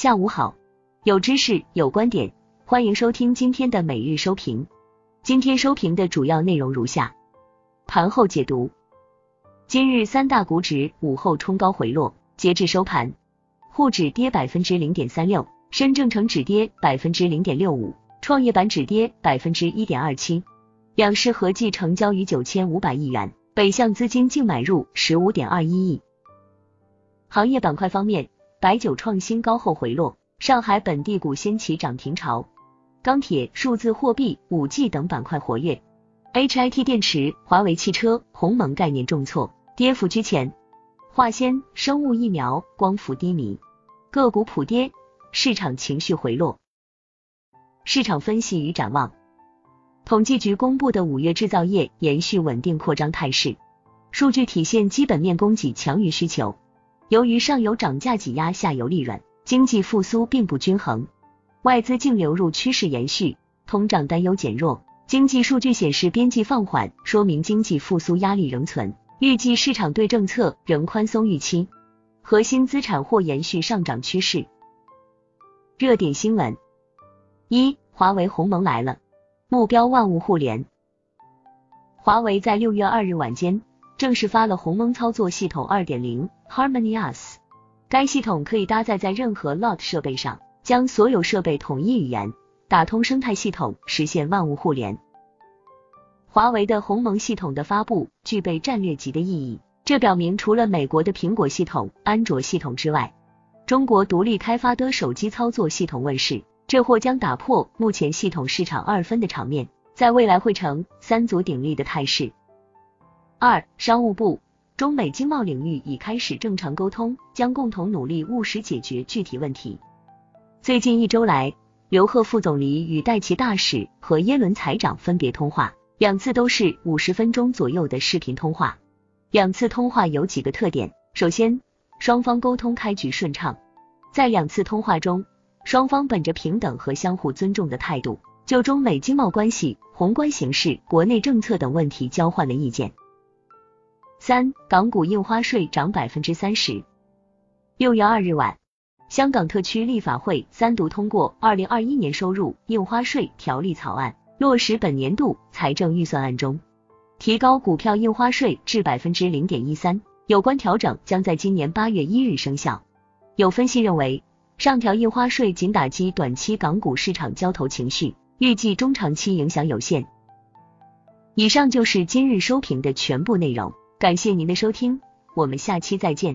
下午好，有知识有观点，欢迎收听今天的每日收评。今天收评的主要内容如下：盘后解读。今日三大股指午后冲高回落，截至收盘，沪指跌百分之零点三六，深证成指跌百分之零点六五，创业板指跌百分之一点二七，两市合计成交逾九千五百亿元，北向资金净买入十五点二一亿。行业板块方面，白酒创新高后回落，上海本地股掀起涨停潮，钢铁、数字货币、五 G 等板块活跃，HIT 电池、华为汽车、鸿蒙概念重挫，跌幅居前，化纤、生物疫苗、光伏低迷，个股普跌，市场情绪回落。市场分析与展望，统计局公布的五月制造业延续稳定扩张态势，数据体现基本面供给强于需求。由于上游涨价挤压下游利润，经济复苏并不均衡，外资净流入趋势延续，通胀担忧减弱，经济数据显示边际放缓，说明经济复苏压力仍存，预计市场对政策仍宽松预期，核心资产或延续上涨趋势。热点新闻：一、华为鸿蒙来了，目标万物互联。华为在六月二日晚间。正式发了鸿蒙操作系统二点零 HarmonyOS，该系统可以搭载在任何 Lot 设备上，将所有设备统一语言，打通生态系统，实现万物互联。华为的鸿蒙系统的发布具备战略级的意义，这表明除了美国的苹果系统、安卓系统之外，中国独立开发的手机操作系统问世，这或将打破目前系统市场二分的场面，在未来会成三足鼎立的态势。二、商务部，中美经贸领域已开始正常沟通，将共同努力务实解决具体问题。最近一周来，刘鹤副总理与戴奇大使和耶伦财长分别通话，两次都是五十分钟左右的视频通话。两次通话有几个特点，首先，双方沟通开局顺畅，在两次通话中，双方本着平等和相互尊重的态度，就中美经贸关系、宏观形势、国内政策等问题交换了意见。三港股印花税涨百分之三十。六月二日晚，香港特区立法会三读通过二零二一年收入印花税条例草案，落实本年度财政预算案中提高股票印花税至百分之零点一三。有关调整将在今年八月一日生效。有分析认为，上调印花税仅打击短期港股市场交投情绪，预计中长期影响有限。以上就是今日收评的全部内容。感谢您的收听，我们下期再见。